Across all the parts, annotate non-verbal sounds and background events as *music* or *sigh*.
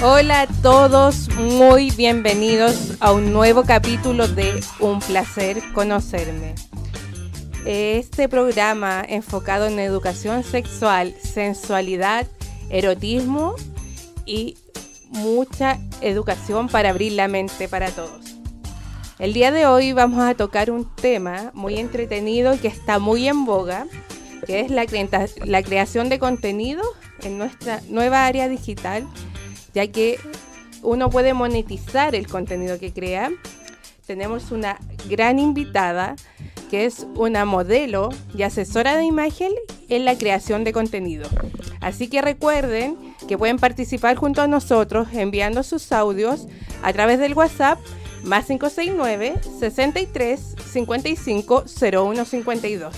Hola a todos, muy bienvenidos a un nuevo capítulo de Un placer conocerme. Este programa enfocado en educación sexual, sensualidad, erotismo y mucha educación para abrir la mente para todos. El día de hoy vamos a tocar un tema muy entretenido que está muy en boga, que es la, la creación de contenido en nuestra nueva área digital ya que uno puede monetizar el contenido que crea. Tenemos una gran invitada que es una modelo y asesora de imagen en la creación de contenido. Así que recuerden que pueden participar junto a nosotros enviando sus audios a través del WhatsApp más 569 63 55 01 52.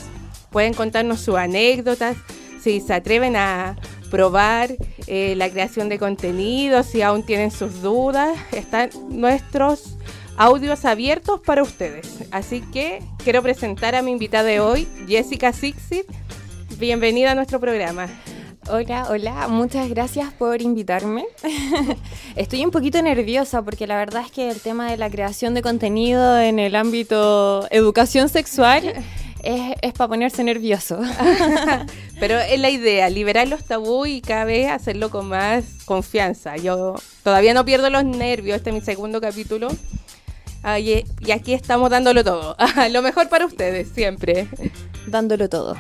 Pueden contarnos sus anécdotas, si se atreven a probar eh, la creación de contenido, si aún tienen sus dudas, están nuestros audios abiertos para ustedes. Así que quiero presentar a mi invitada de hoy, Jessica Sixit. Bienvenida a nuestro programa. Hola, hola, muchas gracias por invitarme. *laughs* Estoy un poquito nerviosa porque la verdad es que el tema de la creación de contenido en el ámbito educación sexual es, para ponerse nervioso. *laughs* *laughs* Pero es la idea, liberar los tabú y cada vez hacerlo con más confianza. Yo todavía no pierdo los nervios, este es mi segundo capítulo. y, aquí estamos dándolo todo. *laughs* lo mejor para ustedes, siempre. Dándolo todo.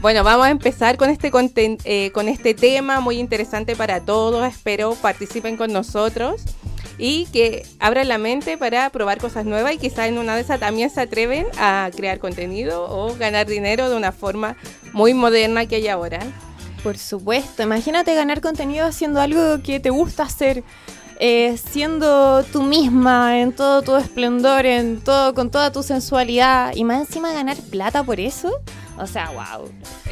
bueno, vamos a empezar con este, eh, con este tema muy interesante para todos. Espero participen con nosotros y que abran la mente para probar cosas nuevas y quizás en una de esas también se atreven a crear contenido o ganar dinero de una forma muy moderna que hay ahora. Por supuesto, imagínate ganar contenido haciendo algo que te gusta hacer. Eh, siendo tú misma en todo tu esplendor, en todo, con toda tu sensualidad y más encima ganar plata por eso. O sea, wow.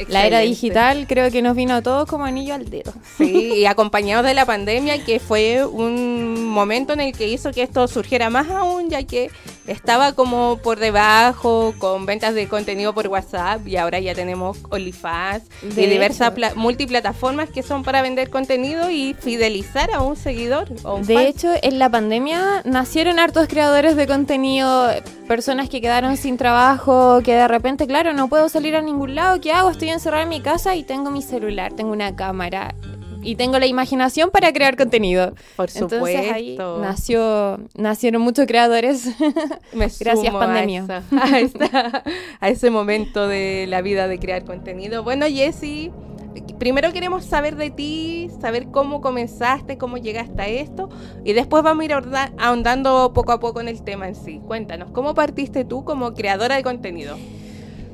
La era digital creo que nos vino a todos como anillo al dedo. Sí, y acompañados de la pandemia, que fue un momento en el que hizo que esto surgiera más aún, ya que estaba como por debajo, con ventas de contenido por WhatsApp, y ahora ya tenemos OnlyFans y diversas multiplataformas que son para vender contenido y fidelizar a un seguidor. de hecho, en la pandemia nacieron hartos creadores de contenido, personas que quedaron sin trabajo, que de repente, claro, no puedo salir a ningún lado. ¿Qué hago? Estoy encerrada en mi casa y tengo mi celular, tengo una cámara y tengo la imaginación para crear contenido. Por supuesto. Entonces ahí nació, nacieron muchos creadores. *laughs* Gracias pandemia. *laughs* A, a, ese momento de la vida de crear contenido. Bueno, Jessy, primero queremos saber de ti, saber cómo comenzaste, cómo llegaste a esto y después vamos a ir ahondando poco a poco en el tema en sí. Cuéntanos, ¿cómo partiste tú como creadora de contenido?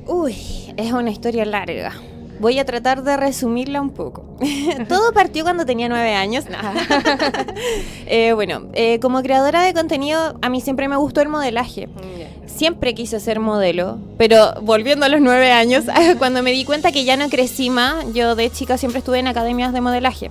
Uy, es una historia larga. Voy a tratar de resumirla un poco. *laughs* Todo partió cuando tenía nueve años. *laughs* Eh, bueno, eh, como creadora de contenido, a mí siempre me gustó el modelaje. Siempre quise ser modelo, pero volviendo a los nueve años, *laughs* cuando me di cuenta que ya no crecí más, yo de chica siempre estuve en academias de modelaje.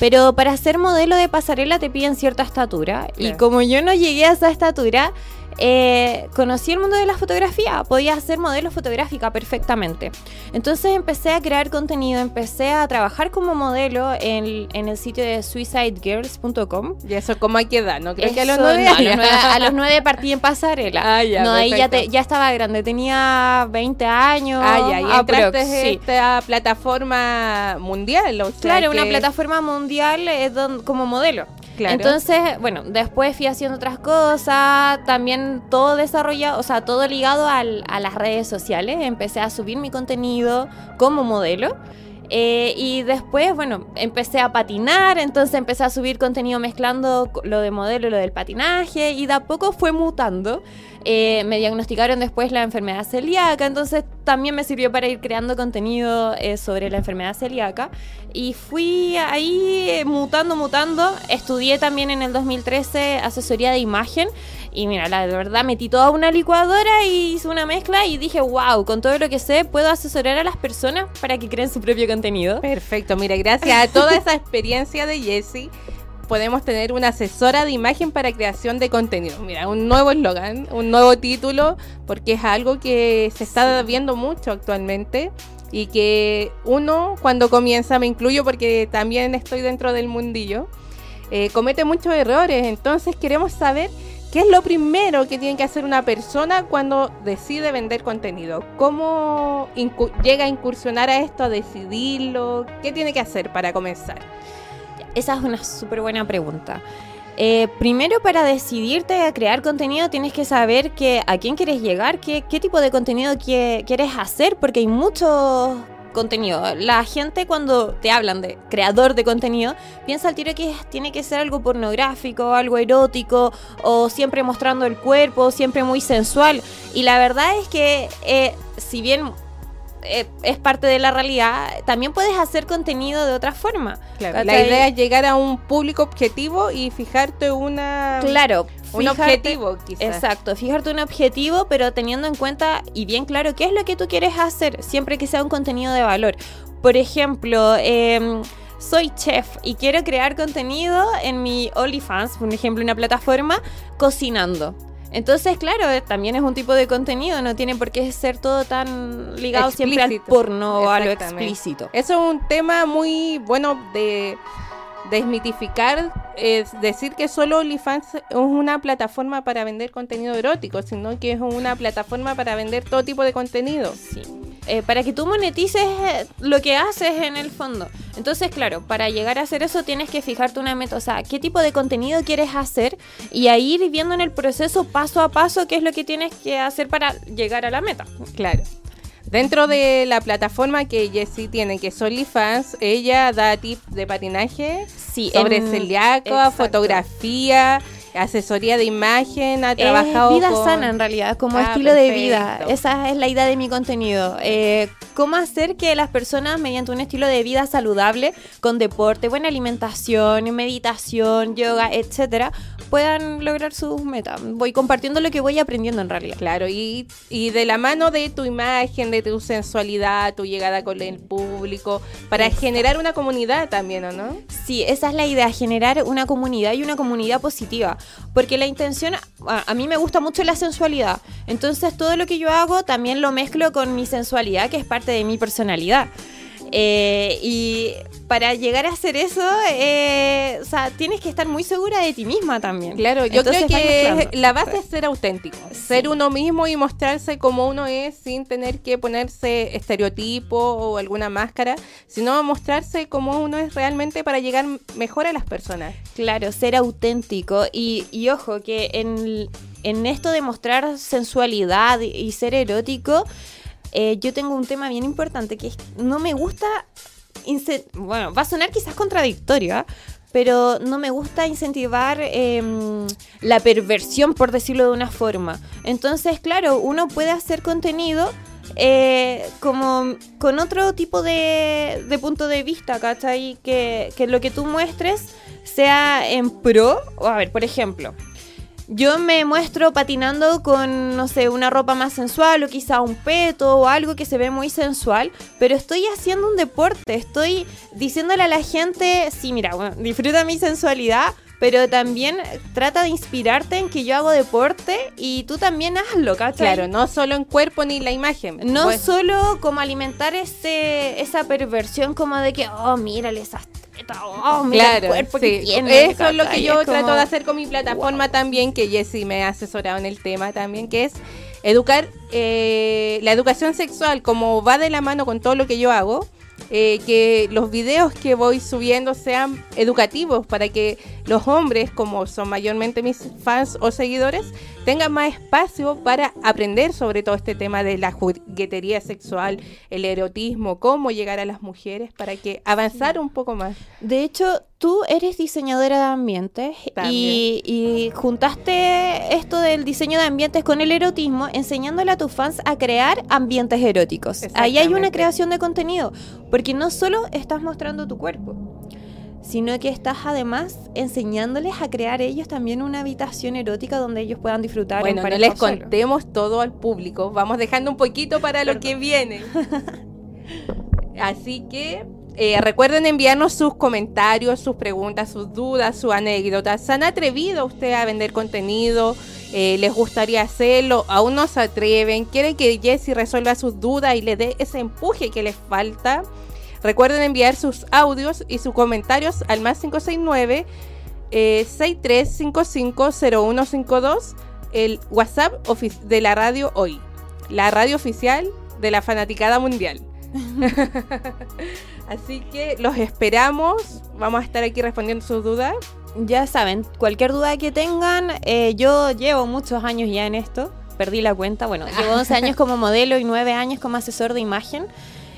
Pero para ser modelo de pasarela te piden cierta estatura. Y como yo no llegué a esa estatura, eh, conocí el mundo de la fotografía, podía hacer modelo fotográfica perfectamente. Entonces empecé a crear contenido, empecé a trabajar como modelo en, el sitio de suicidegirls.com. ¿Y eso cómo hay que dar? ¿No creo que a los nueve *laughs* a, los nueve, partí en pasarela. Ah, no, ahí ya, ya, estaba grande, tenía 20 años. Ah, ya, y entraste esta plataforma mundial. claro, una plataforma mundial eh, como modelo. Entonces, bueno, después fui haciendo otras cosas, también todo desarrollado, o sea, todo ligado a las redes sociales. Empecé a subir mi contenido como modelo. Eh, y después, bueno, empecé a patinar, entonces empecé a subir contenido mezclando lo de modelo y lo del patinaje, y de a poco fue mutando. Eh, me diagnosticaron después la enfermedad celíaca, entonces también me sirvió para ir creando contenido eh, sobre la enfermedad celíaca. Y fui ahí mutando, mutando. Estudié también en el 2013 asesoría de imagen. Y mira, la verdad metí toda una licuadora y hice una mezcla y dije, wow, con todo lo que sé puedo asesorar a las personas para que creen su propio contenido. Perfecto, mira, gracias a toda esa experiencia de Jessie podemos tener una asesora de imagen para creación de contenido. Mira, un nuevo eslogan, un nuevo título, porque es algo que se está viendo mucho actualmente. y que uno cuando comienza, me incluyo porque también estoy dentro del mundillo, eh, comete muchos errores. Entonces queremos saber qué es lo primero que tiene que hacer una persona cuando decide vender contenido. ¿Cómo llega a incursionar a esto, a decidirlo? ¿Qué tiene que hacer para comenzar? Esa es una súper buena pregunta. Eh, primero para decidirte a crear contenido tienes que saber que, a quién quieres llegar, qué, qué tipo de contenido quieres hacer, porque hay muchos contenido. La gente cuando te hablan de creador de contenido, piensa al tiro que tiene que ser algo pornográfico, algo erótico, o siempre mostrando el cuerpo, siempre muy sensual. Y la verdad es que eh, si bien eh, es parte de la realidad, también puedes hacer contenido de otra forma. la idea es llegar a un público objetivo y fijarte una... Claro, un objetivo, quizás. Exacto, fijarte un objetivo, pero teniendo en cuenta y bien claro qué es lo que tú quieres hacer, siempre que sea un contenido de valor. Por ejemplo, em, soy chef y quiero crear contenido en mi OnlyFans, por ejemplo, una plataforma, cocinando. Entonces, claro, eh, también es un tipo de contenido, no tiene por qué ser todo tan ligado siempre al porno o a lo explícito. Eso es un tema muy bueno de desmitificar, es decir que solo OnlyFans es una plataforma para vender contenido erótico, sino que es una plataforma para vender todo tipo de contenido. Sí. Eh, para que tú monetices eh, lo que haces en el fondo. Entonces, claro, para llegar a hacer eso tienes que fijarte una meta, o sea, qué tipo de contenido quieres hacer y ahí ir viendo en el proceso paso a paso qué es lo que tienes que hacer para llegar a la meta. Claro. Dentro de la plataforma que Jessie tiene, que es OnlyFans, ella da tips de patinaje sobre celíaco, fotografía, asesoría de imagen, ha trabajado es vida sana en realidad, como ah, estilo de vida. Esa es la idea de mi contenido. Eh, cómo hacer que las personas, mediante un estilo de vida saludable, con deporte, buena alimentación, meditación, yoga, etcétera, puedan lograr sus metas. Voy compartiendo lo que voy aprendiendo en realidad. Claro, y, y de la mano de tu imagen, de tu sensualidad, tu llegada con el público, para generar una comunidad también, ¿o no? Sí, esa es la idea, generar una comunidad y una comunidad positiva. Porque la intención, a, mí me gusta mucho la sensualidad. Entonces todo lo que yo hago también lo mezclo con mi sensualidad, que es parte de mi personalidad. Eh, y para llegar a hacer eso, eh, o sea, tienes que estar muy segura de ti misma también. Claro, yo creo que la base es ser auténtico, ser uno mismo y mostrarse como uno es sin tener que ponerse estereotipo o alguna máscara, sino mostrarse como uno es realmente para llegar mejor a las personas. Claro, ser auténtico y, y ojo, que en, en esto de mostrar sensualidad y ser erótico, eh, yo tengo un tema bien importante que es, no me gusta, bueno, va a sonar quizás contradictorio, ¿ah? pero no me gusta incentivar em, la perversión, por decirlo de una forma. Entonces, claro, uno puede hacer contenido eh, como con otro tipo de, de, punto de vista, ¿cachai? Que, que lo que tú muestres sea en pro, a ver, por ejemplo, yo me muestro patinando con, no sé, una ropa más sensual o quizá un peto o algo que se ve muy sensual, pero estoy haciendo un deporte, estoy diciéndole a la gente, sí, mira, bueno, disfruta mi sensualidad, pero también trata de inspirarte en que yo hago deporte y tú también hazlo, ¿cachai? Claro, no solo en cuerpo ni la imagen. No solo como alimentar ese, esa perversión como de que, oh, mírale esas Oh, claro, Eso es lo que yo trato de hacer con mi plataforma también, que Jessy me ha asesorado en el tema también, que es educar eh, la educación sexual, como va de la mano con todo lo que yo hago. Eh, que los videos que voy subiendo sean educativos para que los hombres, como son mayormente mis fans o seguidores, tengan más espacio para aprender sobre todo este tema de la juguetería sexual, el erotismo, cómo llegar a las mujeres para que avanzar un poco más. De hecho, tú eres diseñadora de ambientes y, y, juntaste esto del diseño de ambientes con el erotismo, enseñándole a tus fans a crear ambientes eróticos. Ahí hay una creación de contenido, porque no solo estás mostrando tu cuerpo, sino que estás además enseñándoles a crear ellos también una habitación erótica donde ellos puedan disfrutar. Bueno, no les contemos todo al público, vamos dejando un poquito para lo que viene. *laughs* Así que eh, recuerden enviarnos sus comentarios, sus preguntas, sus dudas, sus anécdotas. ¿Se han atrevido usted a vender contenido? eh, les gustaría hacerlo, aún no se atreven, quieren que Jessie resuelva sus dudas y le dé ese empuje que les falta. Recuerden enviar sus audios y sus comentarios al más 569 eh, 63550152, el WhatsApp de la radio hoy, la radio oficial de la fanaticada mundial. *laughs* Así que los esperamos, vamos a estar aquí respondiendo sus dudas. Ya saben, cualquier duda que tengan, eh, yo llevo muchos años ya en esto, perdí la cuenta, bueno, llevo *laughs* 11 años como modelo y 9 años como asesor de imagen.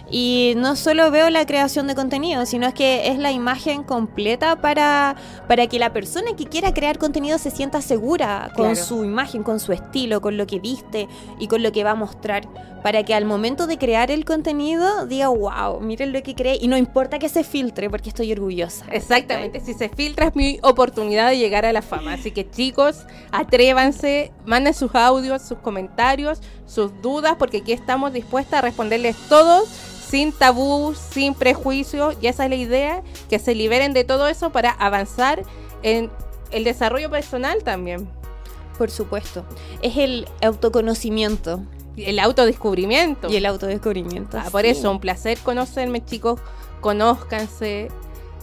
Y no solo veo la creación de contenido, sino es que es la imagen completa para, para que la persona que quiera crear contenido se sienta segura con su imagen, con su estilo, con lo que viste y con lo que va a mostrar. Para que al momento de crear el contenido diga, wow, miren lo que cree y no importa que se filtre porque estoy orgullosa. Exactamente, si se filtra es mi oportunidad de llegar a la fama. Así que chicos, atrévanse, manden sus audios, sus comentarios, sus dudas, porque aquí estamos dispuestas a responderles todos sin tabú, sin prejuicios, y esa es la idea, que se liberen de todo eso para avanzar en el desarrollo personal también. Por supuesto, es el autoconocimiento. El autodescubrimiento. Y el autodescubrimiento. Ah, por eso, un placer conocerme, chicos. Conózcanse,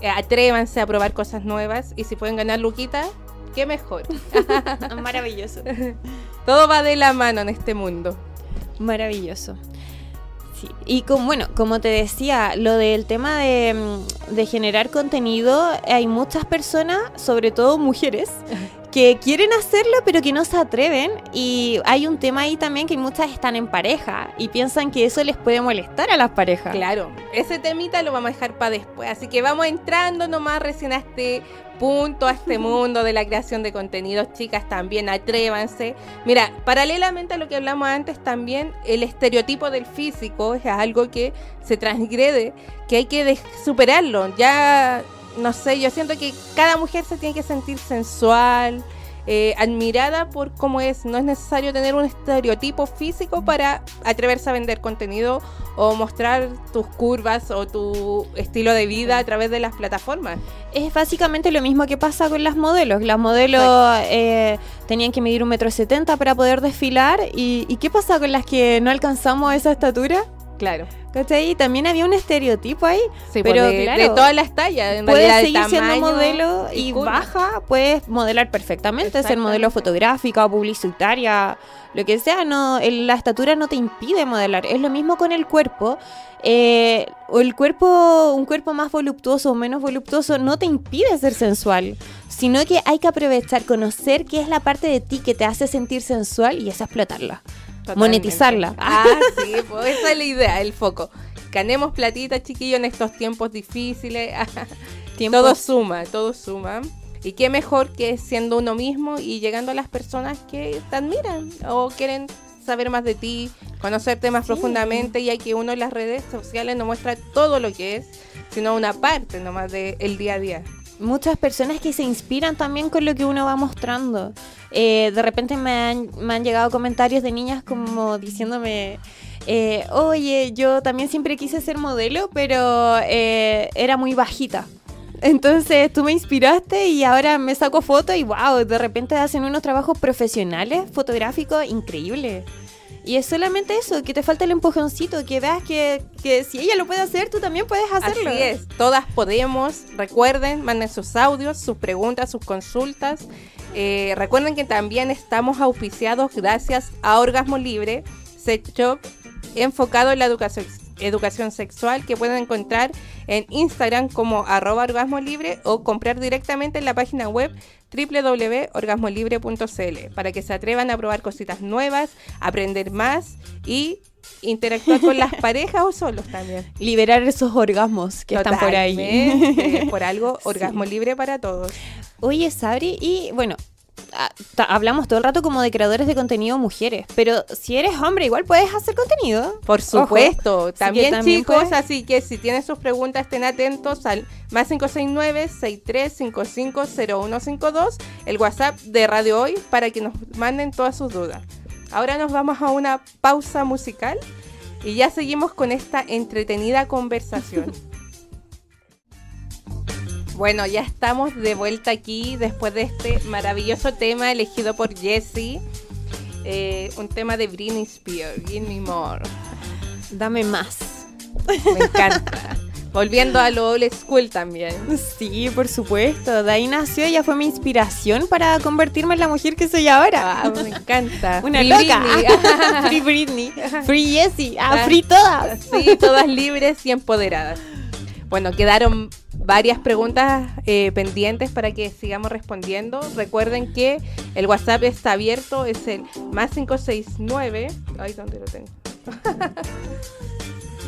eh, atrévanse a probar cosas nuevas y si pueden ganar Luquita, qué mejor. *laughs* Maravilloso. *laughs* Todo va de la mano en este mundo. Maravilloso. Y como, bueno, como te decía, lo del tema de, mm, de generar contenido, hay muchas personas, sobre todo mujeres, *laughs* que quieren hacerlo pero que no se atreven y hay un tema ahí también que muchas están en pareja y piensan que eso les puede molestar a las parejas. Claro, ese temita lo vamos a dejar para después, así que vamos entrando nomás recién a este punto, a este *laughs* mundo de la creación de contenidos, chicas, también atrévanse. Mira, paralelamente a lo que hablamos antes, también el estereotipo del físico es algo que se transgrede, que hay que superarlo, ya no sé, yo siento que cada mujer se tiene que sentir sensual, eh, admirada por cómo es. No es necesario tener un estereotipo físico para atreverse a vender contenido o mostrar tus curvas o tu estilo de vida a través de las plataformas. Es básicamente lo mismo que pasa con las modelos. Las modelos eh, tenían que medir un metro setenta para poder desfilar. ¿Y, ¿Y qué pasa con las que no alcanzamos esa estatura? Claro. ¿Cachai? También había un estereotipo ahí. Sí, pero de, claro, de todas las tallas. En puedes seguir siendo modelo y, baja, puedes modelar perfectamente, ser modelo fotográfica o publicitaria, lo que sea. no La estatura no te impide modelar. Es lo mismo con el cuerpo. Eh, o el cuerpo, un cuerpo más voluptuoso o menos voluptuoso no te impide ser sensual, sino que hay que aprovechar, conocer qué es la parte de ti que te hace sentir sensual y es explotarla monetizarla. *laughs* Ah, sí, pues esa es la idea, el foco. Ganemos platita, chiquillos, en estos tiempos difíciles. *laughs* Todo suma, todo suma. Y qué mejor que siendo uno mismo y llegando a las personas que te admiran o quieren saber más de ti, conocerte más profundamente, y hay que uno en las redes sociales no muestra todo lo que es, sino una parte nomás del día a día muchas personas que se inspiran también con lo que uno va mostrando. Eh, de repente me han, me han, llegado comentarios de niñas como diciéndome, eh, oye, yo también siempre quise ser modelo, pero eh, era muy bajita. Entonces tú me inspiraste y ahora me saco fotos y wow, de repente hacen unos trabajos profesionales fotográficos increíbles. Y es solamente eso, que te falta el empujoncito, que veas que, si ella lo puede hacer, tú también puedes hacerlo. Así es, todas podemos. Recuerden, manden sus audios, sus preguntas, sus consultas. Eh, recuerden que también estamos auspiciados gracias a Orgasmo Libre, Sex Shop, enfocado en la educación educación sexual que pueden encontrar en Instagram como arroba orgasmo libre o comprar directamente en la página web www.orgasmolibre.cl para que se atrevan a probar cositas nuevas, aprender más y interactuar con las *laughs* parejas o solos también. Liberar esos orgasmos que están por ahí. por algo, *laughs* orgasmo libre para todos. Oye, Sabri, y bueno, hablamos todo el rato como de creadores de contenido mujeres, pero si eres hombre igual puedes hacer contenido. Por supuesto, también, chicos, así que si tienen sus preguntas estén atentos al más 569-63550152, el WhatsApp de Radio Hoy para que nos manden todas sus dudas. Ahora nos vamos a una pausa musical y ya seguimos con esta entretenida conversación. *laughs* Bueno, ya estamos de vuelta aquí después de este maravilloso tema elegido por Jessie. Eh, un tema de Britney Spears, Give Me More. Dame más. Me encanta. *laughs* Volviendo a lo old school también. Sí, por supuesto. De ahí nació, ella fue mi inspiración para convertirme en la mujer que soy ahora. Ah, me encanta. *laughs* Una free loca. Britney. *laughs* free Britney. Free Jessie. Ah, free todas. Sí, todas libres y empoderadas. Bueno, quedaron varias preguntas eh, pendientes para que sigamos respondiendo. Recuerden que el WhatsApp está abierto, es el más 569. Ay, ¿dónde lo tengo? *laughs*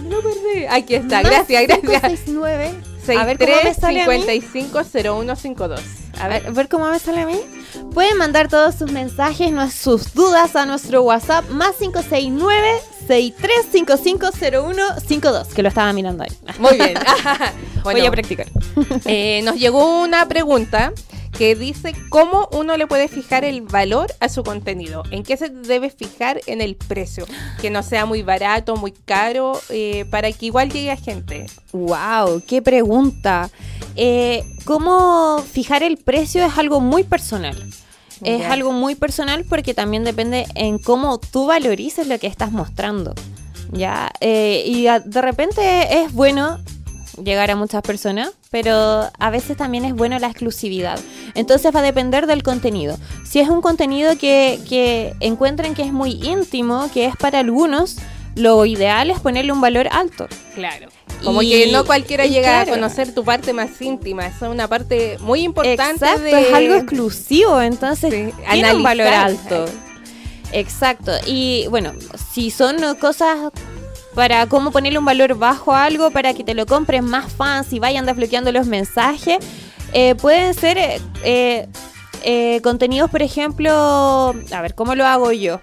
No perdí. Aquí está, gracias, gracias. 569 a ver cómo me sale 550152. A ver, a ver cómo me sale a mí. Pueden mandar todos sus mensajes, sus dudas a nuestro WhatsApp más 569 63550152, que lo estaba mirando ahí. Muy bien. *laughs* *laughs* Voy a practicar. Eh, nos llegó una pregunta que dice cómo uno le puede fijar el valor a su contenido. ¿En qué se debe fijar en el precio? Que no sea muy barato, muy caro, eh, para que igual llegue a gente. ¡Wow! ¡Qué pregunta! Eh, ¿Cómo fijar el precio es algo muy personal? Es algo muy personal porque también depende en cómo tú valorices lo que estás mostrando. ¿Ya? Eh, y de repente es bueno llegar a muchas personas, pero a veces también es bueno la exclusividad. Entonces va a depender del contenido. Si es un contenido que, que encuentren que es muy íntimo, que es para algunos, lo ideal es ponerle un valor alto. Claro. Como que no cualquiera llega a conocer tu parte más íntima, es una parte muy importante Exacto, es algo exclusivo, entonces tiene un valor alto. Exacto. Y bueno, si son cosas para cómo ponerle un valor bajo a algo para que te lo compres más fans y vayan desbloqueando los mensajes. Eh, pueden ser eh, eh, contenidos, por ejemplo, a ver, ¿cómo lo hago yo?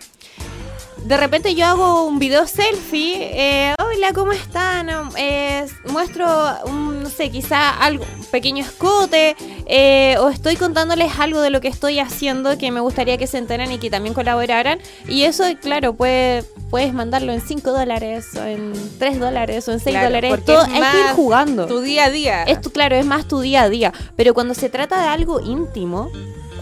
De repente yo hago un video selfie, eh, hola, ¿cómo están? Eh, muestro, un, no sé, quizá algo, un pequeño escote, eh, o estoy contándoles algo de lo que estoy haciendo que me gustaría que se enteren y que también colaboraran. Y eso, claro, puede, puedes mandarlo en 5 dólares, o en 3 dólares, o en 6 dólares. Todo, hay que ir jugando. Tu día a día. Esto, claro, es más tu día a día. Pero cuando se trata de algo íntimo,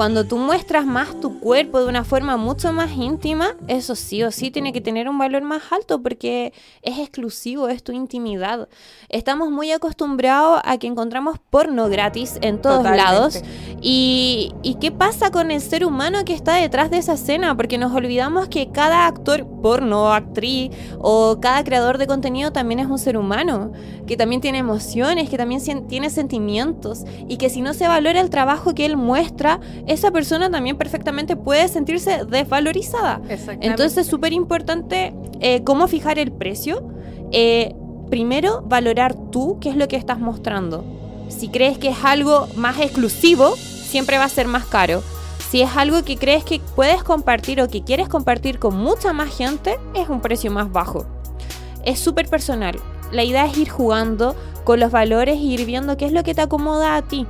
cuando tú muestras más tu cuerpo de una forma mucho más íntima, eso sí o sí tiene que tener un valor más alto porque es exclusivo, es tu intimidad. Estamos muy acostumbrados a que encontramos porno gratis en todos lados. Y, ¿Y qué pasa con el ser humano que está detrás de esa escena? Porque nos olvidamos que cada actor porno, actriz o cada creador de contenido también es un ser humano, que también tiene emociones, que también tiene sentimientos y que si no se valora el trabajo que él muestra, esa persona también perfectamente puede sentirse desvalorizada. Entonces es súper importante eh, cómo fijar el precio. Eh, primero, valorar tú qué es lo que estás mostrando. Si crees que es algo más exclusivo, siempre va a ser más caro. Si es algo que crees que puedes compartir o que quieres compartir con mucha más gente, es un precio más bajo. Es súper personal. La idea es ir jugando con los valores e ir viendo qué es lo que te acomoda a ti.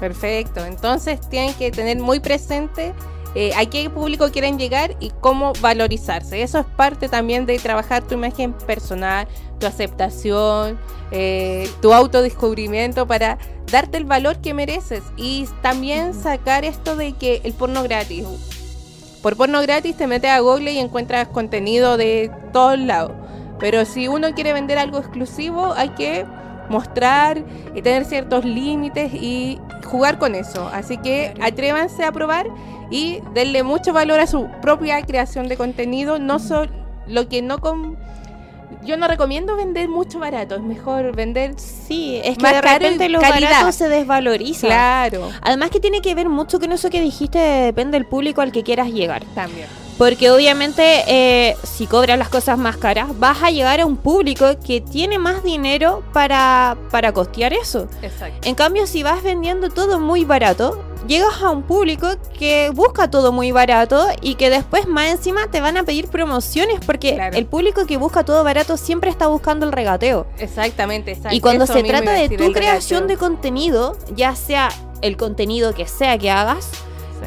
Perfecto. Entonces tienen que tener muy presente eh, a qué público quieren llegar y cómo valorizarse. Eso es parte también de trabajar tu imagen personal, tu aceptación, eh, tu autodescubrimiento para darte el valor que mereces y también sacar esto de que el porno gratis. Por porno gratis te metes a Google y encuentras contenido de todos lados. Pero si uno quiere vender algo exclusivo, hay que mostrar y tener ciertos límites y jugar con eso. Así que atrévanse a probar y denle mucho valor a su propia creación de contenido, no solo lo que no con yo no recomiendo vender mucho barato, es mejor vender sí, es que de repente lo barato se desvaloriza. Claro. Además que tiene que ver mucho con eso que dijiste, depende del público al que quieras llegar. También. Porque obviamente eh, si cobras las cosas más caras, vas a llegar a un público que tiene más dinero para, para costear eso. Exacto. En cambio, si vas vendiendo todo muy barato, llegas a un público que busca todo muy barato y que después más encima te van a pedir promociones porque el público que busca todo barato siempre está buscando el regateo. Exactamente, exacto. Y cuando se trata de tu creación de contenido, ya sea el contenido que sea que hagas,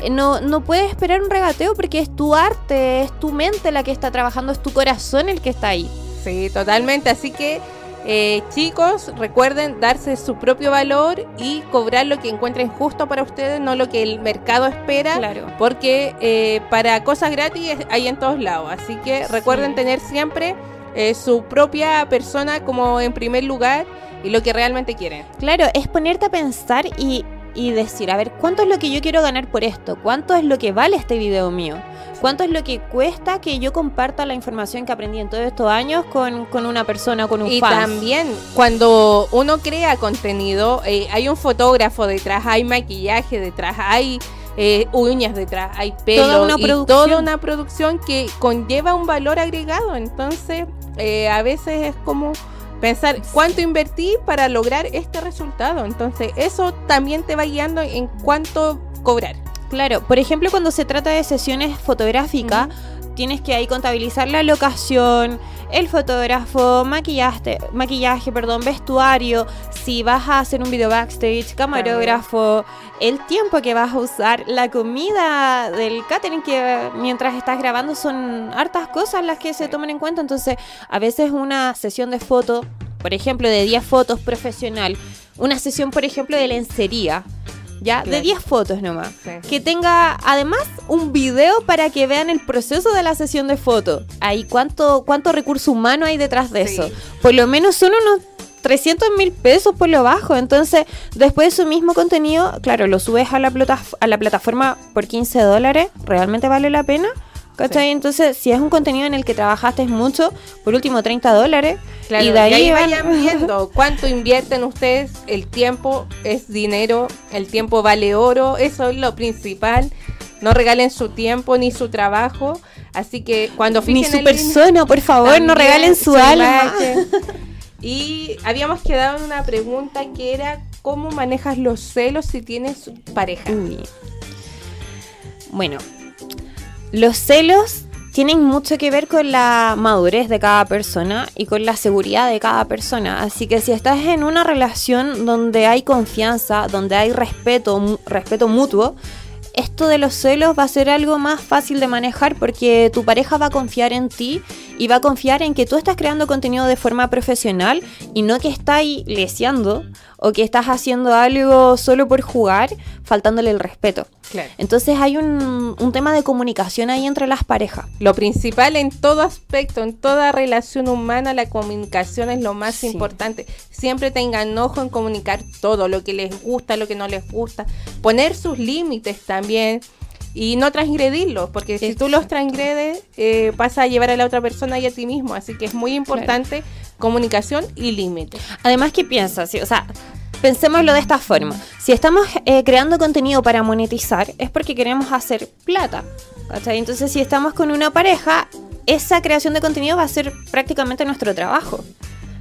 no, no puedes esperar un regateo porque es tu arte, es tu mente la que está trabajando, es tu corazón el que está ahí. Sí, totalmente. Así que Eh, chicos, recuerden darse su propio valor y cobrar lo que encuentren justo para ustedes, no lo que el mercado espera, claro. porque eh, para cosas gratis hay en todos lados. Así que recuerden tener siempre eh, su propia persona como en primer lugar y lo que realmente quieren. Claro, es ponerte a pensar y y decir, a ver, ¿cuánto es lo que yo quiero ganar por esto? ¿Cuánto es lo que vale este video mío? ¿Cuánto es lo que cuesta que yo comparta la información que aprendí en todos estos años con, una persona, con un y también, cuando uno crea contenido, eh, hay un fotógrafo detrás, hay maquillaje detrás, hay eh, uñas detrás, hay pelo toda una y toda una producción que conlleva un valor agregado. Entonces, eh, a veces es como pensar cuánto invertí para lograr este resultado. Entonces, eso también te va guiando en cuánto cobrar. Claro, por ejemplo, cuando se trata de sesiones fotográficas, tienes que ahí contabilizar la locación, el fotógrafo, maquillaje, maquillaje, perdón, vestuario, si vas a hacer un video backstage, camarógrafo, el tiempo que vas a usar, la comida del catering que mientras estás grabando son hartas cosas las que se toman en cuenta, entonces a veces una sesión de foto, por ejemplo, de 10 fotos profesional, una sesión, por ejemplo, de lencería, ¿ya? De 10 fotos nomás. Que tenga además un video para que vean el proceso de la sesión de fotos. Ahí, ¿cuánto, cuánto recurso humano hay detrás de eso? Por lo menos son unos 300 mil pesos por lo bajo. Entonces, después de su mismo contenido, claro, lo subes a la, a la plataforma por 15 dólares. ¿Realmente vale la pena? ¿Cachai? Entonces, si es un contenido en el que trabajaste mucho, por último 30 dólares, y de ahí, vayan *laughs* viendo cuánto invierten ustedes, el tiempo es dinero, el tiempo vale oro, eso es lo principal. No regalen su tiempo ni su trabajo, así que cuando Ni su persona, por favor, no regalen su, alma. *laughs* Y habíamos quedado en una pregunta que era ¿cómo manejas los celos si tienes pareja? Bueno, los celos tienen mucho que ver con la madurez de cada persona y con la seguridad de cada persona. Así que si estás en una relación donde hay confianza, donde hay respeto, respeto mutuo, esto de los celos va a ser algo más fácil de manejar porque tu pareja va a confiar en ti y va a confiar en que tú estás creando contenido de forma profesional y no que estás leseando o que estás haciendo algo solo por jugar, faltándole el respeto. Entonces hay un, tema de comunicación ahí entre las parejas. Lo principal en todo aspecto, en toda relación humana, la comunicación es lo más importante. Siempre tengan ojo en comunicar todo, lo que les gusta, lo que no les gusta. Poner sus límites también y no transgredirlos, porque si tú los transgredes, eh, pasa a llevar a la otra persona y a ti mismo. Así que es muy importante comunicación y límite. Además, ¿qué piensas? O sea, pensémoslo de esta forma. Si estamos eh, creando contenido para monetizar, es porque queremos hacer plata. Entonces, si estamos con una pareja, esa creación de contenido va a ser prácticamente nuestro trabajo.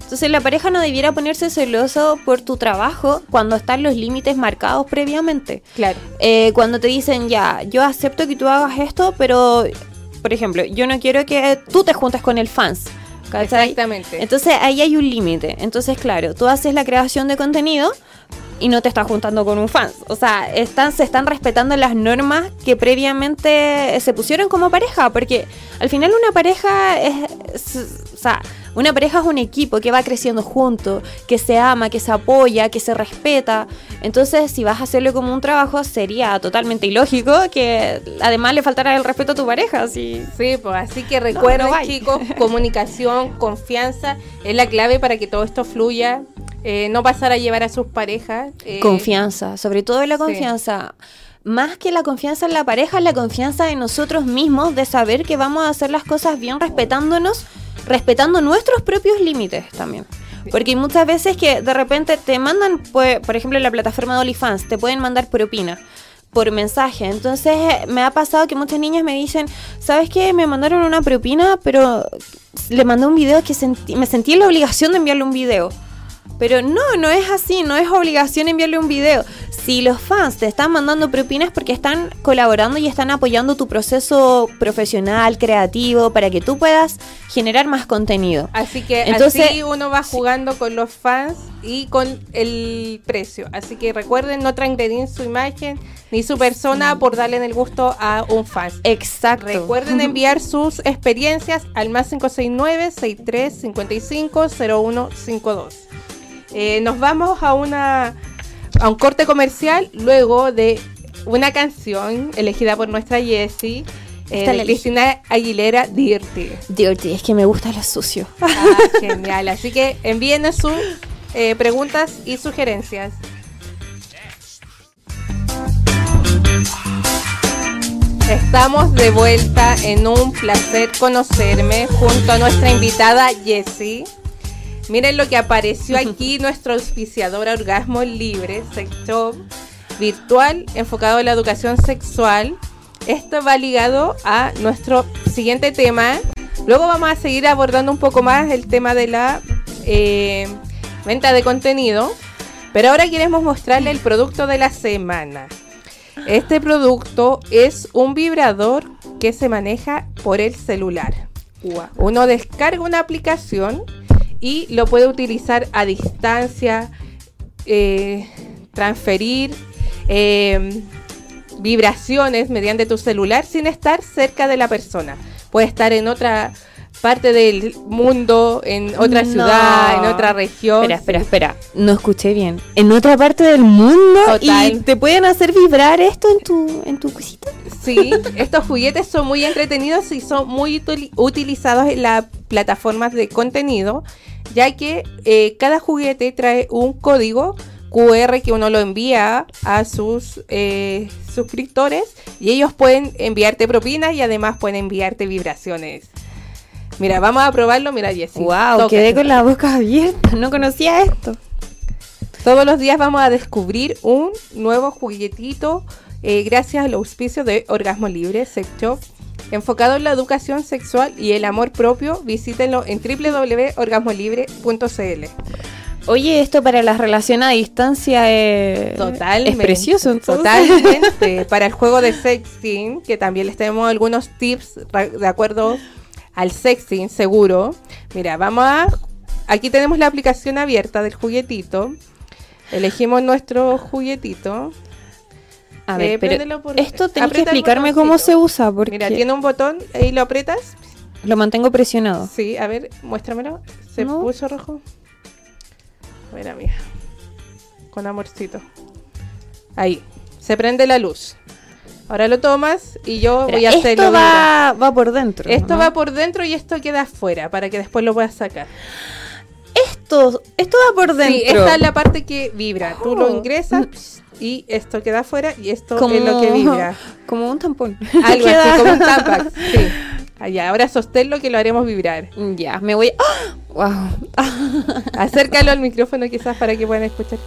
Entonces la pareja no debiera ponerse celoso por tu trabajo cuando están los límites marcados previamente. Claro. Eh, cuando te dicen, ya, yo acepto que tú hagas esto, pero, por ejemplo, yo no quiero que tú te juntes con el fans. Exactamente. Entonces ahí hay un límite. Entonces, claro, tú haces la creación de contenido y no te estás juntando con un fan. O sea, están, se están respetando las normas que previamente se pusieron como pareja, porque al final una pareja es, o sea, una pareja es un equipo que va creciendo junto, que se ama, que se apoya, que se respeta. Entonces, si vas a hacerlo como un trabajo, sería totalmente ilógico que además le faltara el respeto a tu pareja. Sí, sí pues así que recuerden, chicos, *laughs* comunicación, confianza es la clave para que todo esto fluya. Eh, no pasar a llevar a sus parejas. Eh, confianza, sobre todo la confianza. más que la confianza en la pareja, la confianza en nosotros mismos de saber que vamos a hacer las cosas bien respetándonos respetando nuestros propios límites también. Porque muchas veces que de repente te mandan, pues, por ejemplo, en la plataforma de OnlyFans, te pueden mandar propina por mensaje. Entonces me ha pasado que muchas niñas me dicen, ¿sabes qué? Me mandaron una propina, pero le mandé un video que me sentí en la obligación de enviarle un video. Pero no, no es así, no es obligación enviarle un video. Si los fans te están mandando propinas porque están colaborando y están apoyando tu proceso profesional, creativo, para que tú puedas generar más contenido. Así que Entonces, así uno va jugando con los fans y con el precio. Así que recuerden no transgredir su imagen, ni su persona por darle el gusto a un fan. Exacto. Recuerden enviar sus experiencias al más 569 6355 0152. Nos vamos a una a un corte comercial luego de una canción elegida por nuestra Jessie. Eh, Cristina Aguilera Dirty. Dirty, es que me gusta lo sucio. Ah, genial. Así que envíenos sus eh, preguntas y sugerencias. Estamos de vuelta en un placer conocerme junto a nuestra invitada Jessie. Miren lo que apareció aquí, *laughs* nuestro auspiciador Orgasmo Libre, Sex Shop virtual enfocado en la educación sexual. Esto va ligado a nuestro siguiente tema. Luego vamos a seguir abordando un poco más el tema de la eh, venta de contenido. Pero ahora queremos mostrarle el producto de la semana. Este producto es un vibrador que se maneja por el celular. Uno descarga una aplicación y lo puede utilizar a distancia, eh, transferir eh, vibraciones mediante tu celular sin estar cerca de la persona. Puede estar en otra parte del mundo, en otra ciudad, en otra región. Espera, espera, espera. No escuché bien. ¿En otra parte del mundo? ¿Y te pueden hacer vibrar esto en tu, en tu cosita? Sí, estos juguetes son muy entretenidos y son muy utilizados en las plataformas de contenido, ya que eh, cada juguete trae un código QR que uno lo envía a sus eh, suscriptores y ellos pueden enviarte propinas y además pueden enviarte vibraciones. Mira, vamos a probarlo. Mira, Jessie. Wow, quedé con la boca abierta. No conocía esto. Todos los días vamos a descubrir un nuevo juguetito eh, gracias al auspicio de Orgasmo Libre, Sex Shop. Enfocado en la educación sexual y el amor propio, visítenlo en www.orgasmolibre.cl. Oye, esto para la relación a distancia es, es precioso. Totalmente. *laughs* para el juego de sexting, que también les tenemos algunos tips de acuerdo al sexting seguro. Mira, vamos a... Aquí tenemos la aplicación abierta del juguetito. Elegimos nuestro juguetito. A ver, eh, pero esto tenés que explicarme cómo se usa. Porque Mira, tiene un botón, ahí lo apretas. Lo mantengo presionado. Sí, a ver, muéstramelo. ¿Se puso rojo? Mira, mía. Con amorcito. Ahí. Se prende la luz. Ahora lo tomas y yo voy a hacerlo. Esto va, va, por dentro. Esto va por dentro y esto queda afuera para que después lo puedas sacar. Esto, esto va por dentro. Sí, esta es la parte que vibra. Tú lo oh. ingresas y esto queda afuera y esto es lo que vibra. *laughs* Como un tampón. Algo así, como un *laughs* tampax. Sí. Allá, ahora sosténlo que lo haremos vibrar. Ya, me voy. ¡Wow! Acércalo al micrófono quizás para que puedan escuchar.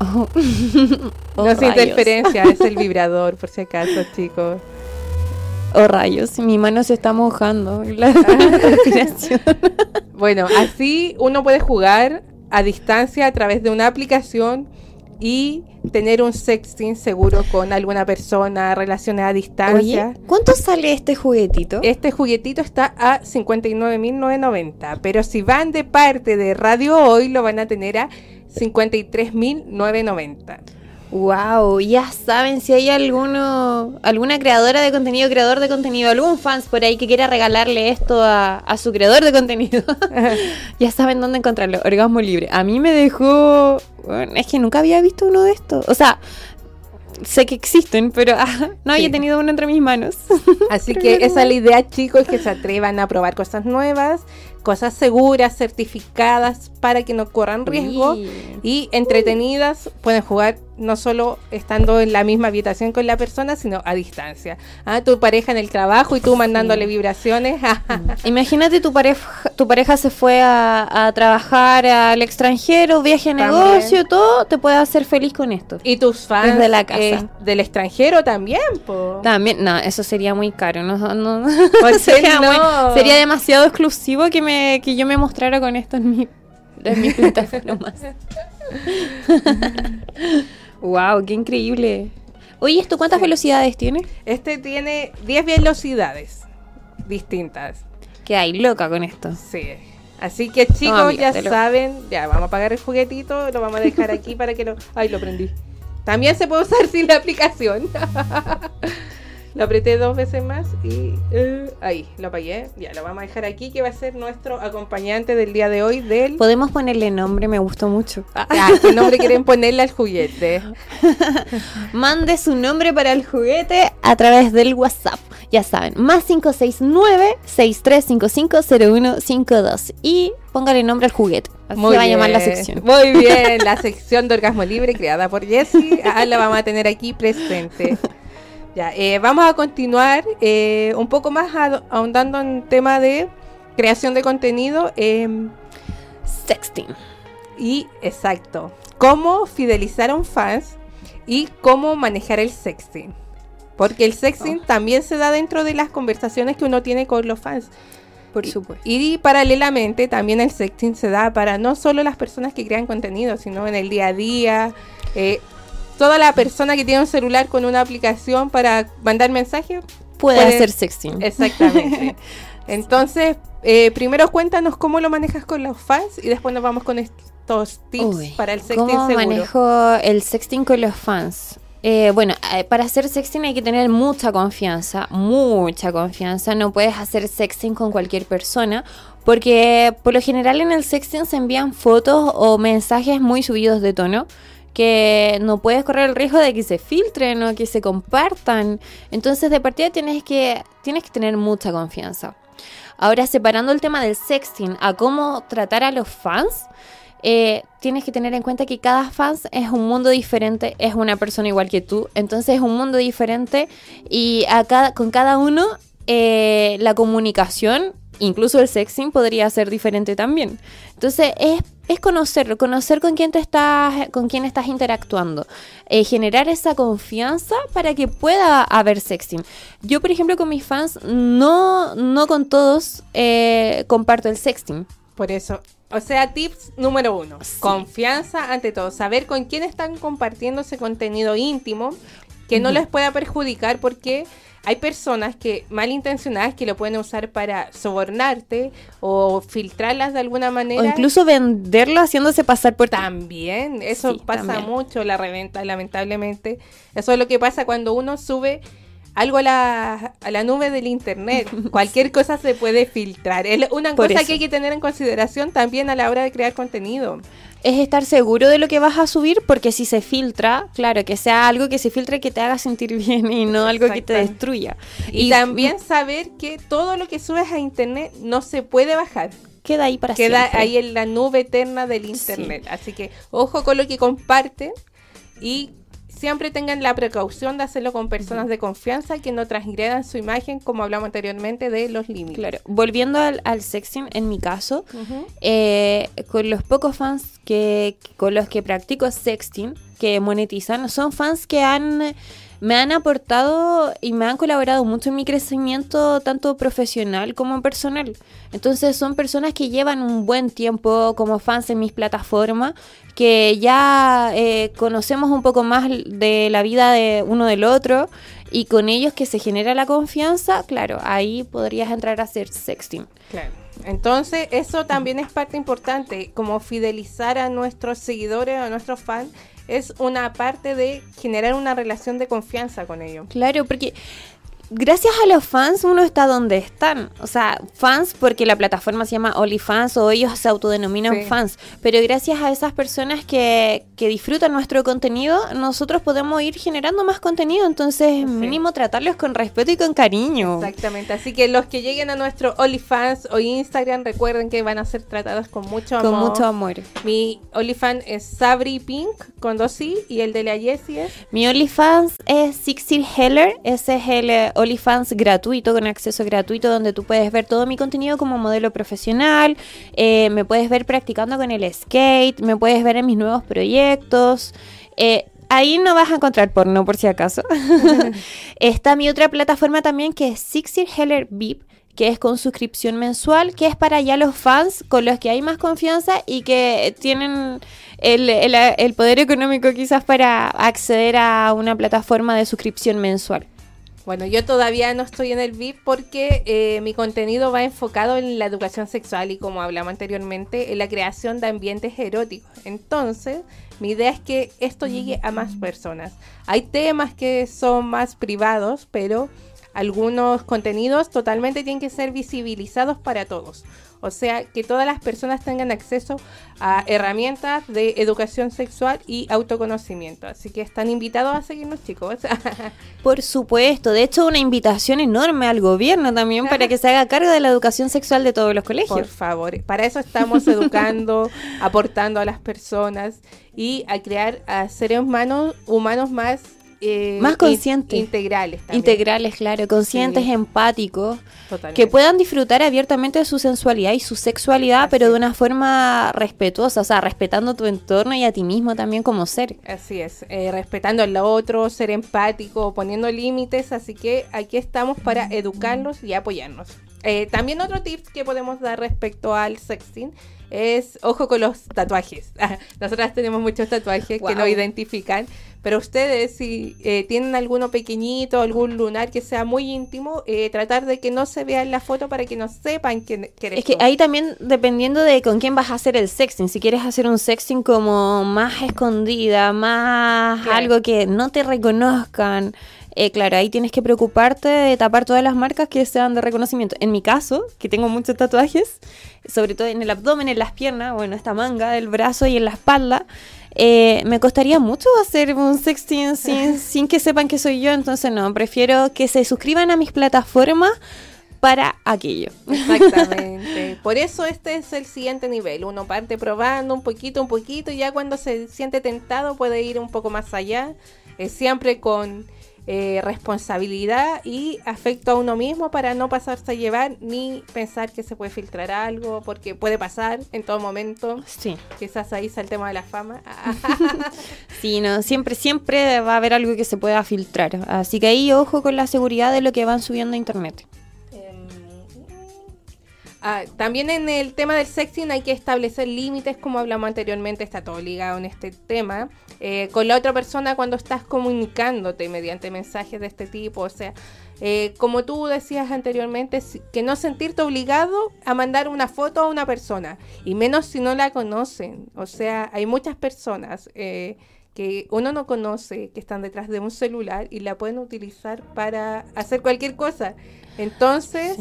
*laughs* Oh. no es interferencia, es el *laughs* vibrador, por si acaso, chicos. Oh rayos, mi mano se está mojando. *laughs* La bueno, así uno puede jugar a distancia a través de una aplicación y tener un sexting seguro con alguna persona relacionada a distancia. ¿cuánto sale este juguetito? Este juguetito está a 59.990, pero si van de parte de Radio Hoy lo van a tener a 53.990. Wow, ya saben si hay alguno, alguna creadora de contenido, creador de contenido, algún fans por ahí que quiera regalarle esto a, su creador de contenido. *laughs* *laughs* ya saben dónde encontrarlo. Orgasmo libre. A mí me dejó, es que nunca había visto uno de estos. O sea, sé que existen, pero ah, no había tenido uno entre mis manos. Así *laughs* que esa es la idea, chicos, que se atrevan a probar cosas nuevas, cosas seguras, certificadas para que no corran riesgo y entretenidas. Pueden jugar no solo estando en la misma habitación con la persona, sino a distancia. Ah, tu pareja en el trabajo y tú mandándole vibraciones. *laughs* Imagínate tu pareja, tu pareja se fue a, trabajar al extranjero, viaje a negocio, todo, te puede hacer feliz con esto. Y tus fans de la casa. Eh, del extranjero también, También, no, eso sería muy caro, no, *laughs* sería, sería demasiado exclusivo que me que yo me mostrara con esto en mi en mi *laughs* wow, qué increíble. Oye, ¿esto cuántas velocidades tiene? Este tiene 10 velocidades distintas. ¿Qué hay? Loca con esto. Sí. Así que chicos, ya saben, ya vamos a apagar el juguetito, lo vamos a dejar aquí para que lo... Ay, lo prendí. También se puede usar sin la aplicación. *laughs* Lo apreté dos veces más y uh, ahí, lo apagué. Ya, lo vamos a dejar aquí, que va a ser nuestro acompañante del día de hoy del... Podemos ponerle nombre, me gustó mucho. Ah, *laughs* ¿Qué nombre quieren ponerle al juguete? *laughs* Mande su nombre para el juguete a través del WhatsApp. Ya saben, más 569-6355-0152. Y póngale nombre al juguete. Así se va a llamar la sección. Muy bien, *laughs* la sección de Orgasmo Libre creada por Jessie. Ah, la vamos a tener aquí presente. Ya, eh, vamos a continuar eh, un poco más ahondando en tema de creación de contenido. Em, sexting. Y exacto, cómo fidelizar a un fans y cómo manejar el sexting. Porque el sexting oh. también se da dentro de las conversaciones que uno tiene con los fans. Por supuesto. Y, paralelamente también el sexting se da para no solo las personas que crean contenido, sino en el día a día. Eh, toda la persona que tiene un celular con una aplicación para mandar mensajes puede, hacer sexting. Exactamente. *laughs* Entonces, eh, primero cuéntanos cómo lo manejas con los fans y después nos vamos con estos tips para el sexting ¿cómo manejo el sexting con los fans? Eh, bueno, eh, para hacer sexting hay que tener mucha confianza, mucha confianza. No puedes hacer sexting con cualquier persona porque por lo general en el sexting se envían fotos o mensajes muy subidos de tono que no puedes correr el riesgo de que se filtren o que se compartan. Entonces de partida tienes que, tienes que tener mucha confianza. Ahora, separando el tema del sexting a cómo tratar a los fans, eh, tienes que tener en cuenta que cada fan es un mundo diferente, es una persona igual que tú, entonces es un mundo diferente y con cada uno eh, la comunicación incluso el sexing podría ser diferente también. Entonces es, es conocerlo, conocer con quién te estás, con quién estás interactuando, eh, generar esa confianza para que pueda haber sexting. Yo, por ejemplo, con mis fans no, no con todos eh, comparto el sexting. Por eso, o sea, tips número uno, confianza ante todo, saber con quién están compartiendo ese contenido íntimo que no les pueda perjudicar porque hay personas que malintencionadas que lo pueden usar para sobornarte o filtrarlas de alguna manera. O incluso venderlo haciéndose pasar por También, eso pasa mucho, la reventa, lamentablemente. Eso es lo que pasa cuando uno sube algo a la, a la nube del internet. *laughs* Cualquier cosa se puede filtrar. Es una cosa que hay que tener en consideración también a la hora de crear contenido es estar seguro de lo que vas a subir, porque si se filtra, claro, que sea algo que se filtre que te haga sentir *laughs* bien y no algo que te destruya. Y, también saber que todo lo que subes a internet no se puede bajar. Queda ahí para Queda ahí en la nube eterna del internet. Así que ojo con lo que comparten y siempre tengan la precaución de hacerlo con personas de confianza que no transgredan su imagen, como hablamos anteriormente, de los límites. Claro, volviendo al, sexting, en mi caso, eh, con los pocos fans que con los que practico sexting, que monetizan, son fans que han me han aportado y me han colaborado mucho en mi crecimiento tanto profesional como personal. Entonces son personas que llevan un buen tiempo como fans en mis plataformas, que ya eh, conocemos un poco más de la vida de uno del otro y con ellos que se genera la confianza, claro, ahí podrías entrar a hacer sexting. Claro. Entonces, eso también es parte importante, como fidelizar a nuestros seguidores, a nuestros fans, es una parte de generar una relación de confianza con ellos. Claro, porque gracias a los fans uno está donde están. O sea, fans porque la plataforma se llama OnlyFans o ellos se autodenominan fans. Pero gracias a esas personas que, que, disfrutan nuestro contenido, nosotros podemos ir generando más contenido. Entonces, mínimo tratarlos con respeto y con cariño. Exactamente. Así que los que lleguen a nuestro OnlyFans o Instagram, recuerden que van a ser tratados con mucho amor. Con mucho amor. Mi OnlyFans es Sabri Pink con dos i y el de la Jessie es. Mi OnlyFans es Sixty Heller. Ese es el OnlyFans gratuito, con acceso gratuito, donde tú puedes ver todo mi contenido como modelo profesional, eh, me puedes ver practicando con el skate, me puedes ver en mis nuevos proyectos. Eh, ahí no vas a encontrar porno, por si acaso. *laughs* Está mi otra plataforma también que es Sixir Heller VIP que es con suscripción mensual, que es para ya los fans con los que hay más confianza y que tienen el, el poder económico quizás para acceder a una plataforma de suscripción mensual. Bueno, yo todavía no estoy en el VIP porque eh, mi contenido va enfocado en la educación sexual y como hablamos anteriormente, en la creación de ambientes eróticos. Entonces, mi idea es que esto llegue a más personas. Hay temas que son más privados, pero algunos contenidos totalmente tienen que ser visibilizados para todos. O sea, que todas las personas tengan acceso a herramientas de educación sexual y autoconocimiento. Así que están invitados a seguirnos, chicos. *laughs* Por supuesto. De hecho, una invitación enorme al gobierno también para que se haga cargo de la educación sexual de todos los colegios. Por favor. Para eso estamos educando, *laughs* aportando a las personas y a crear a seres humanos, humanos más eh, más conscientes. integrales. Integrales, claro, conscientes, empáticos, que puedan disfrutar abiertamente de su sensualidad y su sexualidad, pero de una forma respetuosa, o sea, respetando tu entorno y a ti mismo también como ser. Así es, eh, respetando al otro, ser empático, poniendo límites, así que aquí estamos para educarlos y apoyarnos. Eh, también otro tip que podemos dar respecto al sexting es ojo con los tatuajes. *laughs* Nosotras tenemos muchos tatuajes que nos identifican, pero ustedes si eh, tienen alguno pequeñito, algún lunar que sea muy íntimo, eh, tratar de que no se vea en la foto para que no sepan eres Es que ahí también dependiendo de con quién vas a hacer el sexting, si quieres hacer un sexting como más escondida, más algo que no te reconozcan, eh, claro, ahí tienes que preocuparte de tapar todas las marcas que sean de reconocimiento. En mi caso, que tengo muchos tatuajes, sobre todo en el abdomen, en las piernas, bueno, esta manga del brazo y en la espalda, eh, me costaría mucho hacer un sexting sin, *laughs* sin que sepan que soy yo, entonces no, prefiero que se suscriban a mis plataformas para aquello. Exactamente. *laughs* Por eso este es el siguiente nivel. Uno parte probando un poquito, un poquito, y ya cuando se siente tentado puede ir un poco más allá. Eh, siempre con eh, responsabilidad y afecto a uno mismo para no pasarse a llevar ni pensar que se puede filtrar algo, porque puede pasar en todo momento. Sí. Quizás ahí está el tema de la fama. *laughs* sí, no, siempre, siempre va a haber algo que se pueda filtrar. Así que ahí ojo con la seguridad de lo que van subiendo a internet. Ah, también en el tema del sexting hay que establecer límites, como hablamos anteriormente, está todo ligado en este tema, eh, con la otra persona cuando estás comunicándote mediante mensajes de este tipo, o sea, eh, como tú decías anteriormente, que no sentirte obligado a mandar una foto a una persona, y menos si no la conocen, o sea, hay muchas personas eh, que uno no conoce, que están detrás de un celular y la pueden utilizar para hacer cualquier cosa. Entonces...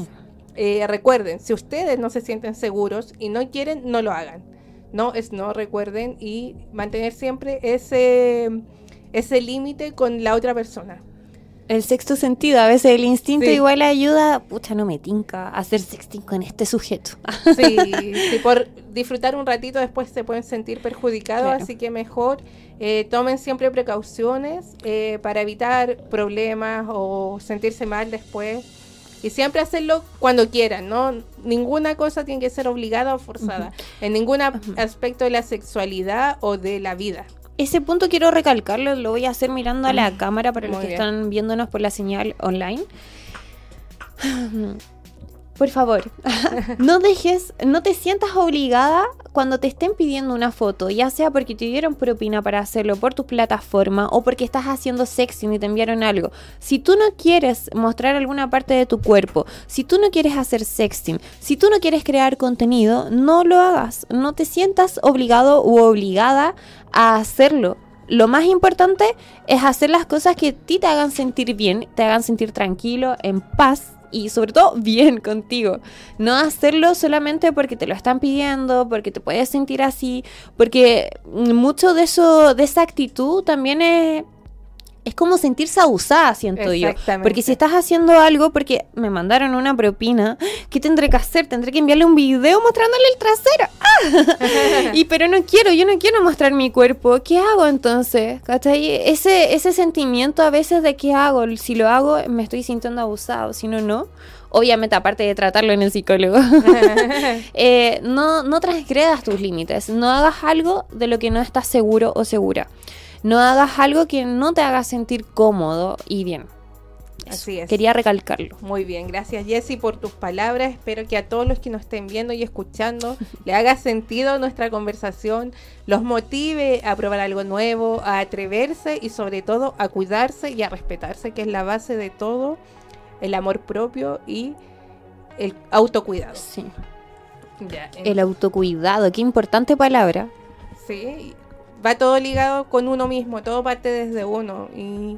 Eh, recuerden, si ustedes no se sienten seguros y no quieren, no lo hagan. No es no, recuerden y mantener siempre ese, ese límite con la otra persona. El sexto sentido, a veces el instinto igual ayuda, pucha, no me tinca hacer sexting con este sujeto. Sí, *laughs* por disfrutar un ratito después se pueden sentir perjudicados, así que mejor eh, tomen siempre precauciones eh, para evitar problemas o sentirse mal después y siempre hacerlo cuando quieran, ¿no? Ninguna cosa tiene que ser obligada o forzada, en ningún aspecto de la sexualidad o de la vida. Ese punto quiero recalcarlo, lo voy a hacer mirando a la cámara para los que están viéndonos por la señal online. Por favor, no dejes, no te sientas obligada cuando te estén pidiendo una foto, ya sea porque te dieron propina para hacerlo por tu plataforma o porque estás haciendo sexting y te enviaron algo. Si tú no quieres mostrar alguna parte de tu cuerpo, si tú no quieres hacer sexting, si tú no quieres crear contenido, no lo hagas. No te sientas obligado u obligada a hacerlo lo más importante es hacer las cosas que a ti te hagan sentir bien, te hagan sentir tranquilo, en paz y sobre todo *laughs* bien contigo. No hacerlo solamente porque te lo están pidiendo, porque te puedes sentir así, porque mucho de eso, de esa actitud también es es como sentirse abusada, siento yo. Porque si estás haciendo algo, porque me mandaron una propina, ¿qué tendré que hacer? Tendré que enviarle un video mostrándole el trasero. *laughs* y pero no quiero, yo no quiero mostrar mi cuerpo. ¿Qué hago entonces? Ese, ese sentimiento a veces de qué hago. Si lo hago, me estoy sintiendo abusado. Si no, no. Obviamente, aparte de tratarlo en el psicólogo, *laughs* *laughs* eh, no, no transgredas tus límites. No hagas algo de lo que no estás seguro o segura. No hagas algo que no te haga sentir cómodo y bien. Así es. Quería recalcarlo. Muy bien, gracias Jessy por tus palabras. Espero que a todos los que nos estén viendo y escuchando *laughs* le haga sentido nuestra conversación, los motive a probar algo nuevo, a atreverse y sobre todo a cuidarse y a respetarse, que es la base de todo, el amor propio y el autocuidado. Sí. el autocuidado, qué importante palabra. Sí, va todo ligado con uno mismo, todo parte desde uno. Y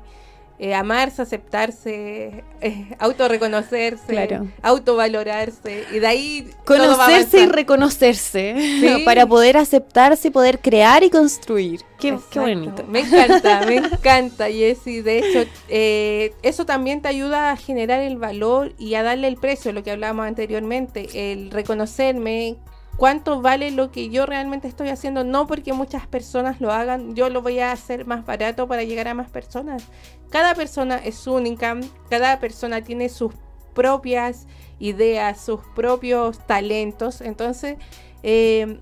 eh, amarse, aceptarse, eh, autorreconocerse, claro. autovalorarse y de ahí conocerse y reconocerse *laughs* para poder aceptarse poder crear y construir. Qué, bonito. Me encanta, me encanta, Jessy. De hecho, eh, eso también te ayuda a generar el valor y a darle el precio, lo que hablábamos anteriormente, el reconocerme, cuánto vale lo que yo realmente estoy haciendo, no porque muchas personas lo hagan, yo lo voy a hacer más barato para llegar a más personas. Cada persona es única, cada persona tiene sus propias ideas, sus propios talentos, entonces eh,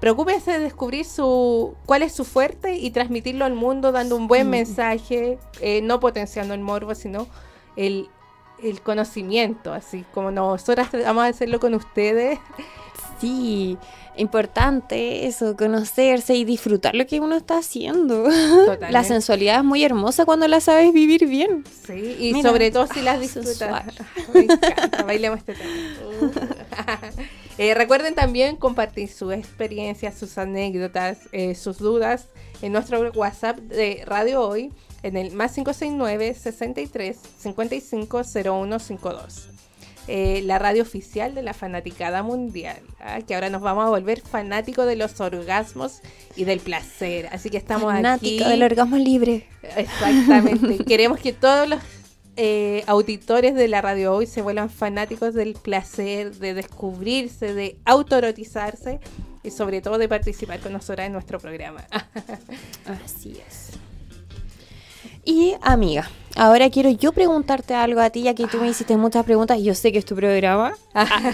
preocúpese de descubrir su, cuál es su fuerte y transmitirlo al mundo dando un buen mensaje, eh, no potenciando el morbo, sino el, el conocimiento, así como nosotras vamos a hacerlo con ustedes. Sí, importante eso, conocerse y disfrutar lo que uno está haciendo. *laughs* La sensualidad es muy hermosa cuando la sabes vivir bien. Sí, y sobre todo si las disfrutas. *laughs* Me encanta, bailemos este tema. *laughs* Eh, recuerden también compartir sus experiencias, sus anécdotas, eh, sus dudas en nuestro WhatsApp de Radio Hoy en el más 569 63 55 0152. Eh, la radio oficial de la fanaticada mundial, ¿ah? que ahora nos vamos a volver fanáticos de los orgasmos y del placer. Así que estamos Fanático del orgasmo libre. Exactamente. *laughs* Queremos que todos los eh, auditores de la radio hoy se vuelvan fanáticos del placer, de descubrirse, de autoerotizarse y sobre todo de participar con nosotros en nuestro programa. *laughs* Así es. Y amiga, ahora quiero yo preguntarte algo a ti, ya que tú me hiciste muchas preguntas. Yo sé que es tu programa.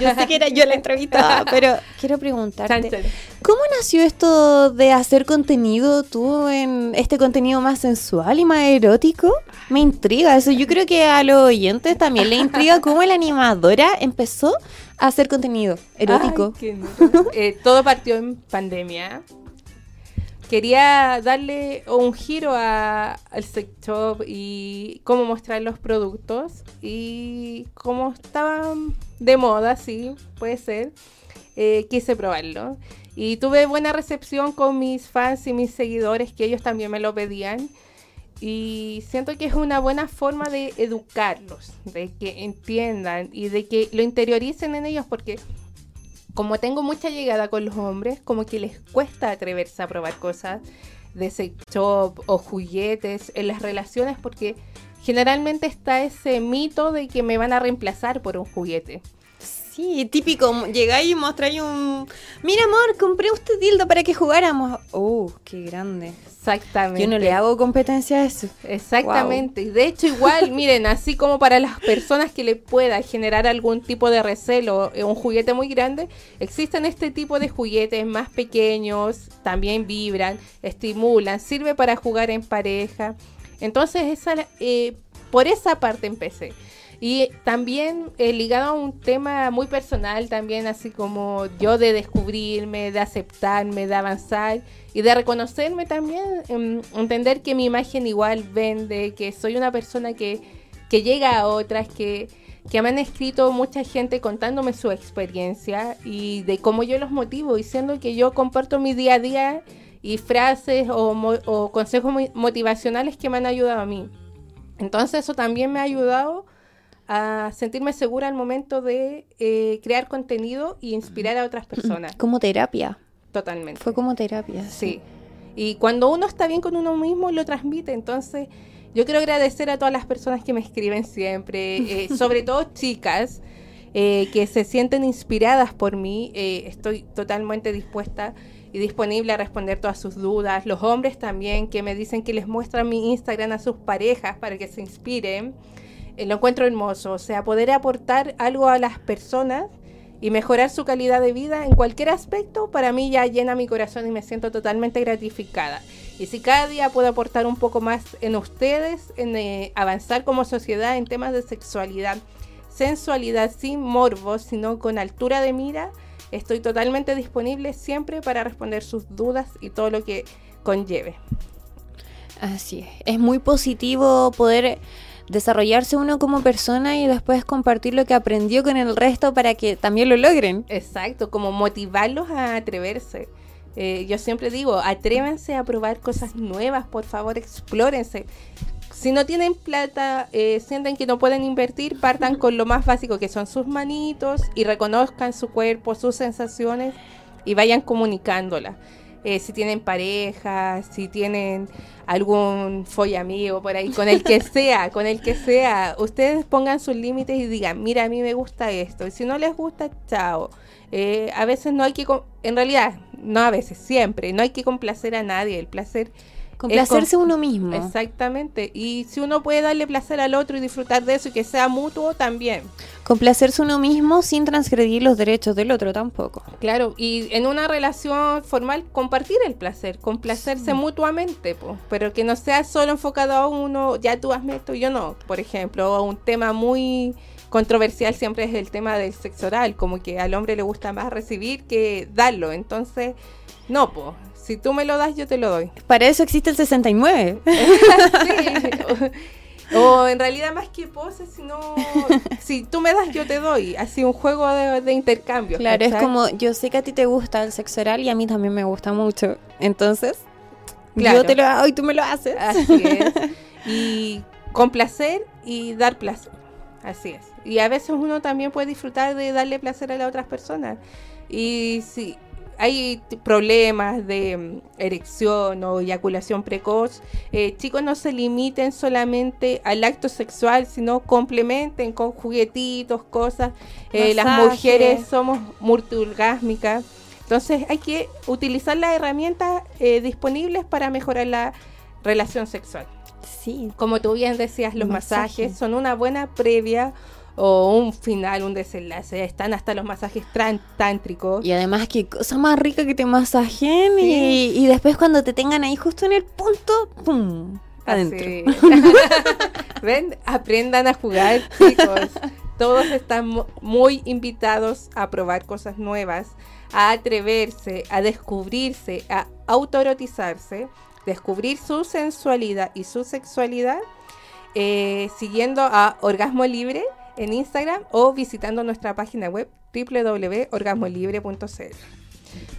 yo sé que era yo la entrevistada, *laughs* pero quiero preguntarte. ¿Cómo nació esto de hacer contenido tú en este contenido más sensual y más erótico? Me intriga eso. Yo creo que a los oyentes también le intriga cómo la animadora empezó a hacer contenido erótico. Eh, todo partió en pandemia quería darle un giro al sex shop y cómo mostrar los productos y cómo estaban de moda, sí, puede ser. Eh, quise probarlo y tuve buena recepción con mis fans y mis seguidores que ellos también me lo pedían y siento que es una buena forma de educarlos, de que entiendan y de que lo interioricen en ellos porque como tengo mucha llegada con los hombres, como que les cuesta atreverse a probar cosas de sex shop o juguetes en las relaciones porque generalmente está ese mito de que me van a reemplazar por un juguete. Sí, típico, llegáis y mostráis un... Mira, amor, compré usted dildo para que jugáramos. Oh, qué grande. Exactamente. Yo no le hago competencia a eso. Exactamente. De hecho, igual, *laughs* miren, así como para las personas que le pueda generar algún tipo de recelo un juguete muy grande, existen este tipo de juguetes más pequeños, también vibran, estimulan, sirve para jugar en pareja. Entonces, esa, eh, por esa parte empecé. Y también eh, ligado a un tema muy personal, también así como yo de descubrirme, de aceptarme, de avanzar y de reconocerme también, em, entender que mi imagen igual vende, que soy una persona que, que llega a otras, que, que me han escrito mucha gente contándome su experiencia y de cómo yo los motivo, diciendo que yo comparto mi día a día y frases o, o consejos motivacionales que me han ayudado a mí. Entonces eso también me ha ayudado a sentirme segura al momento de eh, crear contenido y inspirar a otras personas. Como terapia. Totalmente. Fue como terapia. Sí. Y cuando uno está bien con uno mismo, lo transmite. Entonces, yo quiero agradecer a todas las personas que me escriben siempre, eh, *laughs* sobre todo chicas. Eh, que se sienten inspiradas por mí, estoy totalmente dispuesta y disponible a responder todas sus dudas. Los hombres también que me dicen que les muestran mi Instagram a sus parejas para que se inspiren. Eh, lo encuentro hermoso, o sea, poder aportar algo a las personas y mejorar su calidad de vida en cualquier aspecto, para mí ya llena mi corazón y me siento totalmente gratificada. Y si cada día puedo aportar un poco más en ustedes, en eh, avanzar como sociedad en temas de sexualidad, sensualidad sin morbos, sino con altura de mira, estoy totalmente disponible siempre para responder sus dudas y todo lo que conlleve. Así es. Es muy positivo poder desarrollarse uno como persona y después compartir lo que aprendió con el resto para que también lo logren. Exacto, como motivarlos a atreverse. Eh, yo siempre digo, atrévanse a probar cosas nuevas, por favor, explórense. Si no tienen plata, eh, sienten que no pueden invertir, partan con lo más básico que son sus manitos y reconozcan su cuerpo, sus sensaciones y vayan comunicándolas. Eh, si tienen pareja, si tienen algún amigo por ahí, con el que *laughs* sea, con el que sea, ustedes pongan sus límites y digan, mira, a mí me gusta esto, y si no les gusta, chao. Eh, a veces no hay que, en realidad, no a veces, siempre, no hay que complacer a nadie, el placer Complacerse uno mismo. Exactamente. Y si uno puede darle placer al otro y disfrutar de eso y que sea mutuo, también. Complacerse uno mismo sin transgredir los derechos del otro tampoco. Claro, y en una relación formal compartir el placer, complacerse mutuamente, pero que no sea solo enfocado a uno, ya tú hazme esto, yo no. Por ejemplo, un tema muy controversial siempre es el tema del sexo oral, como que al hombre le gusta más recibir que darlo. Entonces, no, pues si tú me lo das, yo te lo doy. Para eso existe el 69. *laughs* O, en realidad más que poses, sino si tú me das, yo te doy. Así un juego de, intercambio. Claro, es como yo sé que a ti te gusta el sexo oral y a mí también me gusta mucho. Entonces, yo te lo hago y tú me lo haces. Así es. *laughs* Y complacer y dar placer. Así es. Y a veces uno también puede disfrutar de darle placer a las otras personas. Y si hay problemas de mm, erección o eyaculación precoz, eh, chicos no se limiten solamente al acto sexual, sino complementen con juguetitos, cosas. Eh, las mujeres somos multiorgásmicas. Entonces hay que utilizar las herramientas eh, disponibles para mejorar la relación sexual. Sí. Como tú bien decías, los masajes son una buena previa o un final, un desenlace. Están hasta los masajes tántricos. Y además, qué cosa más rica que te masajen y, después cuando te tengan ahí justo en el punto, ¡pum! Adentro. *laughs* Ven, aprendan a jugar, chicos. *laughs* Todos están muy invitados a probar cosas nuevas, a atreverse, a descubrirse, a autoerotizarse, descubrir su sensualidad y su sexualidad, eh, siguiendo a Orgasmo Libre en Instagram o visitando nuestra página web www.orgasmolibre.cl.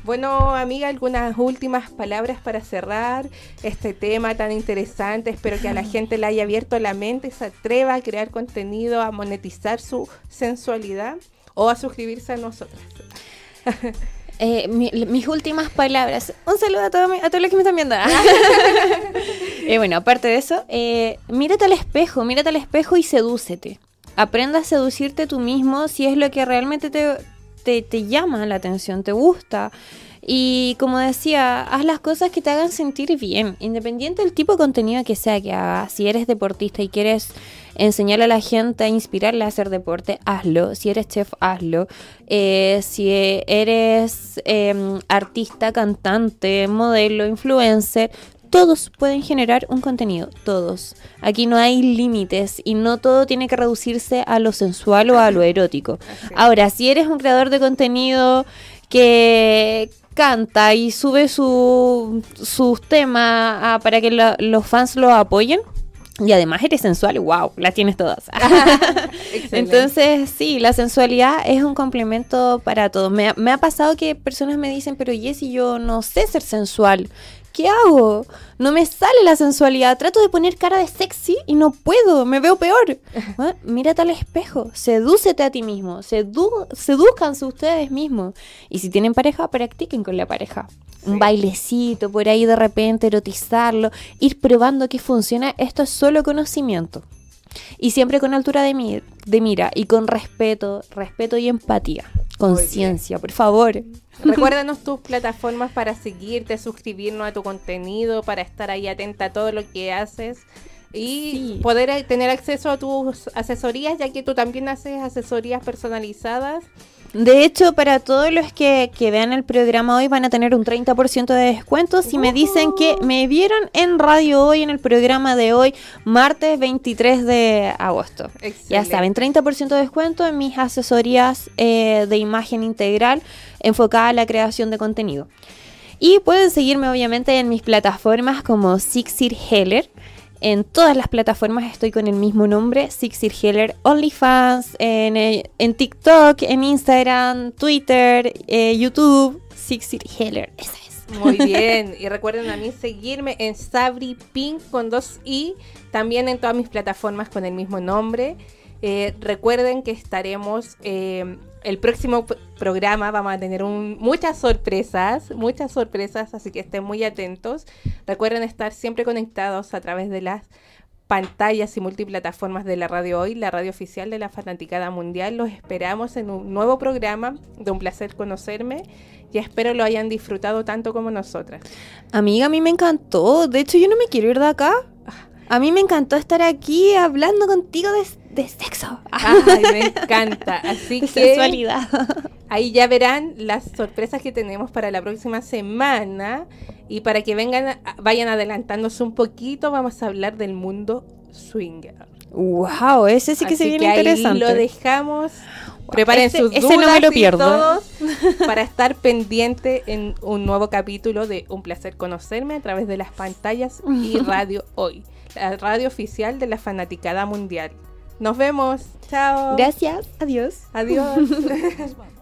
Bueno, amiga, algunas últimas palabras para cerrar este tema tan interesante. Espero que a la *laughs* gente le haya abierto la mente, se atreva a crear contenido, a monetizar su sensualidad o a suscribirse a nosotros. *laughs* Eh, mis últimas palabras. Un saludo a, todos los que me están viendo. *laughs* eh, bueno, aparte de eso, eh, mírate al espejo, mírate al espejo y sedúcete aprenda a seducirte tú mismo si es lo que realmente te, te, llama la atención, te gusta. Y como decía, haz las cosas que te hagan sentir bien, independiente del tipo de contenido que sea que hagas. Si eres deportista y quieres enseñarle a la gente, inspirarle a hacer deporte, hazlo. Si eres chef, hazlo. Eh, si eres em, artista, cantante, modelo, influencer, todos pueden generar un contenido, todos. Aquí no hay límites y no todo tiene que reducirse a lo sensual o a lo erótico. *laughs* Ahora, si eres un creador de contenido que canta y sube su, sus temas ah, para que los fans lo apoyen, y además eres sensual, wow, las tienes todas. *laughs* *laughs* Entonces, sí, la sensualidad es un complemento para todos. Me, me, ha pasado que personas me dicen, pero Jessy, yo no sé ser sensual. ¿Qué hago? No me sale la sensualidad. Trato de poner cara de sexy y no puedo, me veo peor. *laughs* ¿Ah? Mírate al espejo, sedúcete a ti mismo, sedu seduzcanse ustedes mismos. Y si tienen pareja, practiquen con la pareja. Un bailecito por ahí de repente, erotizarlo, ir probando que funciona. Esto es solo conocimiento. Y siempre con altura de, de mira y con respeto, respeto y empatía. Conciencia, por favor. *laughs* Recuérdanos tus plataformas para seguirte, suscribirnos a tu contenido, para estar ahí atenta a todo lo que haces y poder tener acceso a tus asesorías, ya que tú también haces asesorías personalizadas De hecho, para todos los que, vean el programa hoy van a tener un 30% de descuento si me dicen que me vieron en radio hoy, en el programa de hoy, martes 23 de agosto. Ya saben, 30% de descuento en mis asesorías eh, de imagen integral enfocada a la creación de contenido. Y pueden seguirme obviamente en mis plataformas como Sixir Heller. En todas las plataformas estoy con el mismo nombre, Sixir Heller, OnlyFans, en, eh, en TikTok, en Instagram, Twitter, eh, YouTube, Sixir Heller. Esa es. Muy *laughs* bien. Y recuerden a mí seguirme en Sabri Pink con dos i, también en todas mis plataformas con el mismo nombre. Eh, recuerden que estaremos eh, el próximo programa, vamos a tener muchas sorpresas, muchas sorpresas, así que estén muy atentos. Recuerden estar siempre conectados a través de las pantallas y multiplataformas de la radio hoy, la radio oficial de la Fanaticada Mundial. Los esperamos en un nuevo programa de Un Placer Conocerme y espero lo hayan disfrutado tanto como nosotras. Amiga, a mí me encantó. De hecho, yo no me quiero ir de acá. A mí me encantó estar aquí hablando contigo de, sexo. Ay, me *laughs* encanta. Así de que sensualidad. ahí ya verán las sorpresas que tenemos para la próxima semana. Y para que vengan, vayan adelantándose un poquito, vamos a hablar del mundo swinger. Wow, ese sí que se viene interesante. lo dejamos. Preparen sus dudas no me lo pierdo. *laughs* para estar pendiente en un nuevo capítulo de Un placer conocerme a través de las pantallas y *laughs* radio hoy la radio oficial de la Fanaticada Mundial. Nos vemos. Chao. Gracias. Adiós. Adiós. *laughs*